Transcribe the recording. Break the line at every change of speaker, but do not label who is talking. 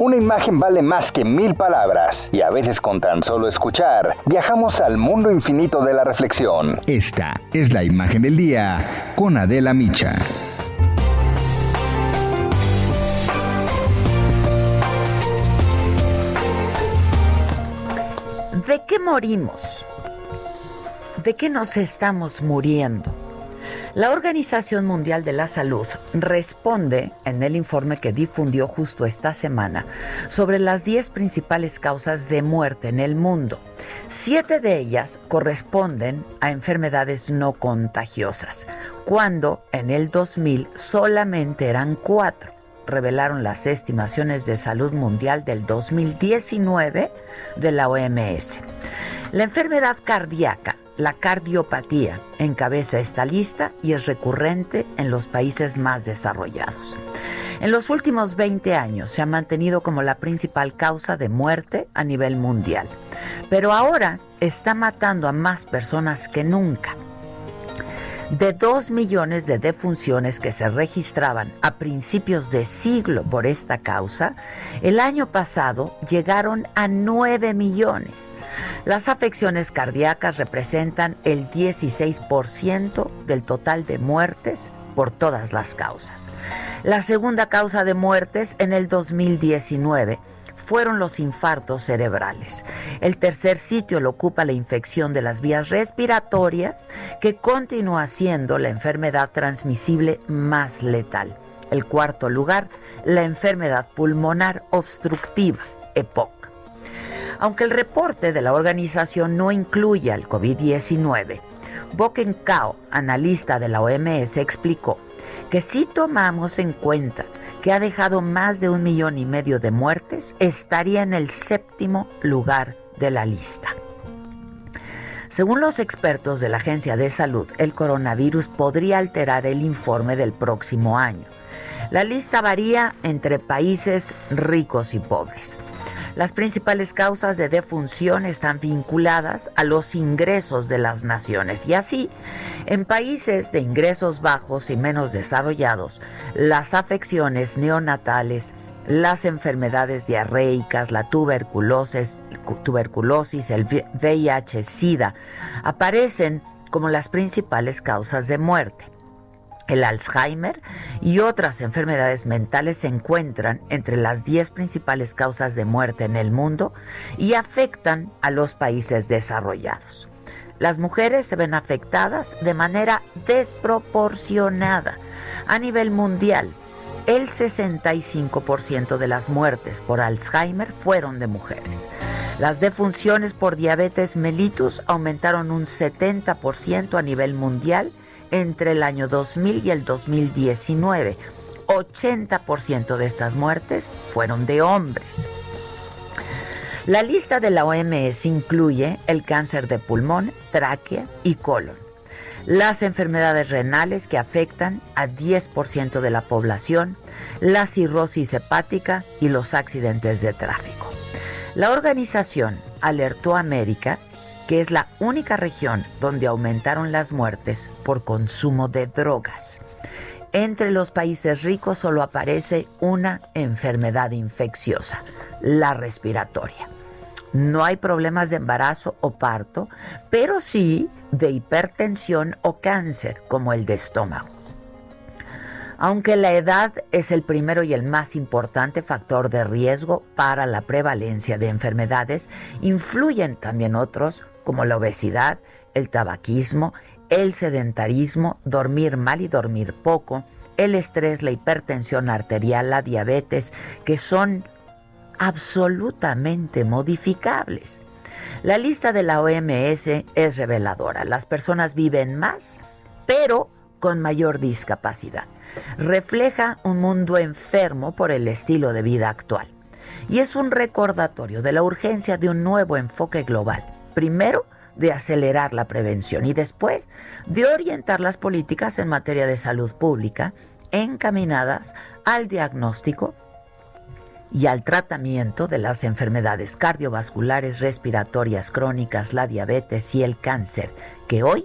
Una imagen vale más que mil palabras y a veces con tan solo escuchar viajamos al mundo infinito de la reflexión.
Esta es la imagen del día con Adela Micha.
¿De qué morimos? ¿De qué nos estamos muriendo? La Organización Mundial de la Salud responde en el informe que difundió justo esta semana sobre las 10 principales causas de muerte en el mundo. Siete de ellas corresponden a enfermedades no contagiosas, cuando en el 2000 solamente eran cuatro revelaron las estimaciones de salud mundial del 2019 de la OMS. La enfermedad cardíaca, la cardiopatía, encabeza esta lista y es recurrente en los países más desarrollados. En los últimos 20 años se ha mantenido como la principal causa de muerte a nivel mundial, pero ahora está matando a más personas que nunca. De 2 millones de defunciones que se registraban a principios de siglo por esta causa, el año pasado llegaron a 9 millones. Las afecciones cardíacas representan el 16% del total de muertes por todas las causas. La segunda causa de muertes en el 2019 fueron los infartos cerebrales. El tercer sitio lo ocupa la infección de las vías respiratorias, que continúa siendo la enfermedad transmisible más letal. El cuarto lugar, la enfermedad pulmonar obstructiva, EPOC. Aunque el reporte de la organización no incluye al COVID-19, Boken Kao, analista de la OMS, explicó que si tomamos en cuenta que ha dejado más de un millón y medio de muertes, estaría en el séptimo lugar de la lista. Según los expertos de la Agencia de Salud, el coronavirus podría alterar el informe del próximo año. La lista varía entre países ricos y pobres. Las principales causas de defunción están vinculadas a los ingresos de las naciones y así, en países de ingresos bajos y menos desarrollados, las afecciones neonatales, las enfermedades diarreicas, la tuberculosis, tuberculosis el VIH-Sida aparecen como las principales causas de muerte. El Alzheimer y otras enfermedades mentales se encuentran entre las 10 principales causas de muerte en el mundo y afectan a los países desarrollados. Las mujeres se ven afectadas de manera desproporcionada. A nivel mundial, el 65% de las muertes por Alzheimer fueron de mujeres. Las defunciones por diabetes mellitus aumentaron un 70% a nivel mundial entre el año 2000 y el 2019. 80% de estas muertes fueron de hombres. La lista de la OMS incluye el cáncer de pulmón, tráquea y colon, las enfermedades renales que afectan a 10% de la población, la cirrosis hepática y los accidentes de tráfico. La organización alertó a América que es la única región donde aumentaron las muertes por consumo de drogas. Entre los países ricos solo aparece una enfermedad infecciosa, la respiratoria. No hay problemas de embarazo o parto, pero sí de hipertensión o cáncer, como el de estómago. Aunque la edad es el primero y el más importante factor de riesgo para la prevalencia de enfermedades, influyen también otros como la obesidad, el tabaquismo, el sedentarismo, dormir mal y dormir poco, el estrés, la hipertensión arterial, la diabetes, que son absolutamente modificables. La lista de la OMS es reveladora. Las personas viven más, pero con mayor discapacidad. Refleja un mundo enfermo por el estilo de vida actual. Y es un recordatorio de la urgencia de un nuevo enfoque global. Primero, de acelerar la prevención y después de orientar las políticas en materia de salud pública encaminadas al diagnóstico y al tratamiento de las enfermedades cardiovasculares, respiratorias crónicas, la diabetes y el cáncer, que hoy,